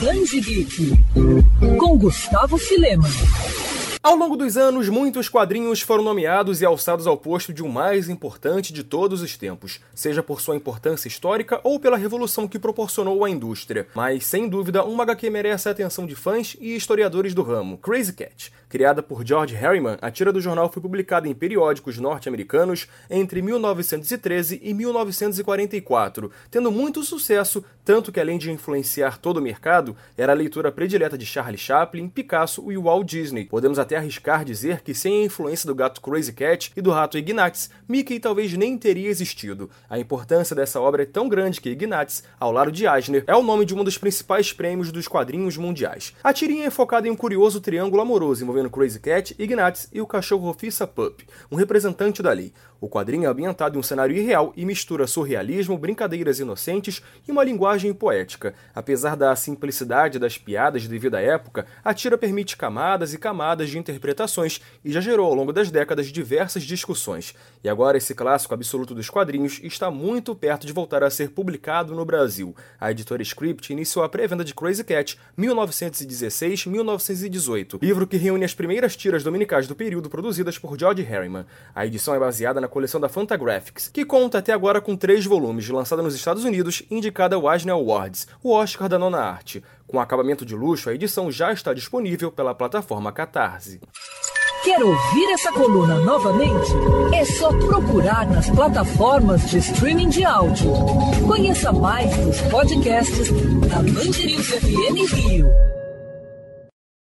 Danji Geek, com Gustavo Filema. Ao longo dos anos, muitos quadrinhos foram nomeados e alçados ao posto de o um mais importante de todos os tempos, seja por sua importância histórica ou pela revolução que proporcionou à indústria. Mas, sem dúvida, uma HQ merece a atenção de fãs e historiadores do ramo, Crazy Cat. Criada por George Harriman, a tira do jornal foi publicada em periódicos norte-americanos entre 1913 e 1944, tendo muito sucesso, tanto que além de influenciar todo o mercado, era a leitura predileta de Charlie Chaplin, Picasso e Walt Disney. Podemos até arriscar dizer que sem a influência do gato Crazy Cat e do rato Ignatz, Mickey talvez nem teria existido. A importância dessa obra é tão grande que Ignatz, ao lado de Eisner, é o nome de um dos principais prêmios dos quadrinhos mundiais. A tirinha é focada em um curioso triângulo amoroso envolvendo Crazy Cat, Ignatz e o cachorro Rofissa Pup, um representante da lei. O quadrinho é ambientado em um cenário irreal e mistura surrealismo, brincadeiras inocentes e uma linguagem poética. Apesar da simplicidade das piadas devido à época, a tira permite camadas e camadas de interpretações e já gerou ao longo das décadas diversas discussões. E agora esse clássico absoluto dos quadrinhos está muito perto de voltar a ser publicado no Brasil. A editora Script iniciou a pré-venda de Crazy Cat 1916-1918, livro que reúne as primeiras tiras dominicais do período produzidas por George Harriman. A edição é baseada na coleção da Fantagraphics, que conta até agora com três volumes, lançada nos Estados Unidos e indicada ao Eisner Awards, o Oscar da nona arte. Com acabamento de luxo, a edição já está disponível pela plataforma Catarse. Quer ouvir essa coluna novamente? É só procurar nas plataformas de streaming de áudio. Conheça mais dos podcasts da Band FM Rio.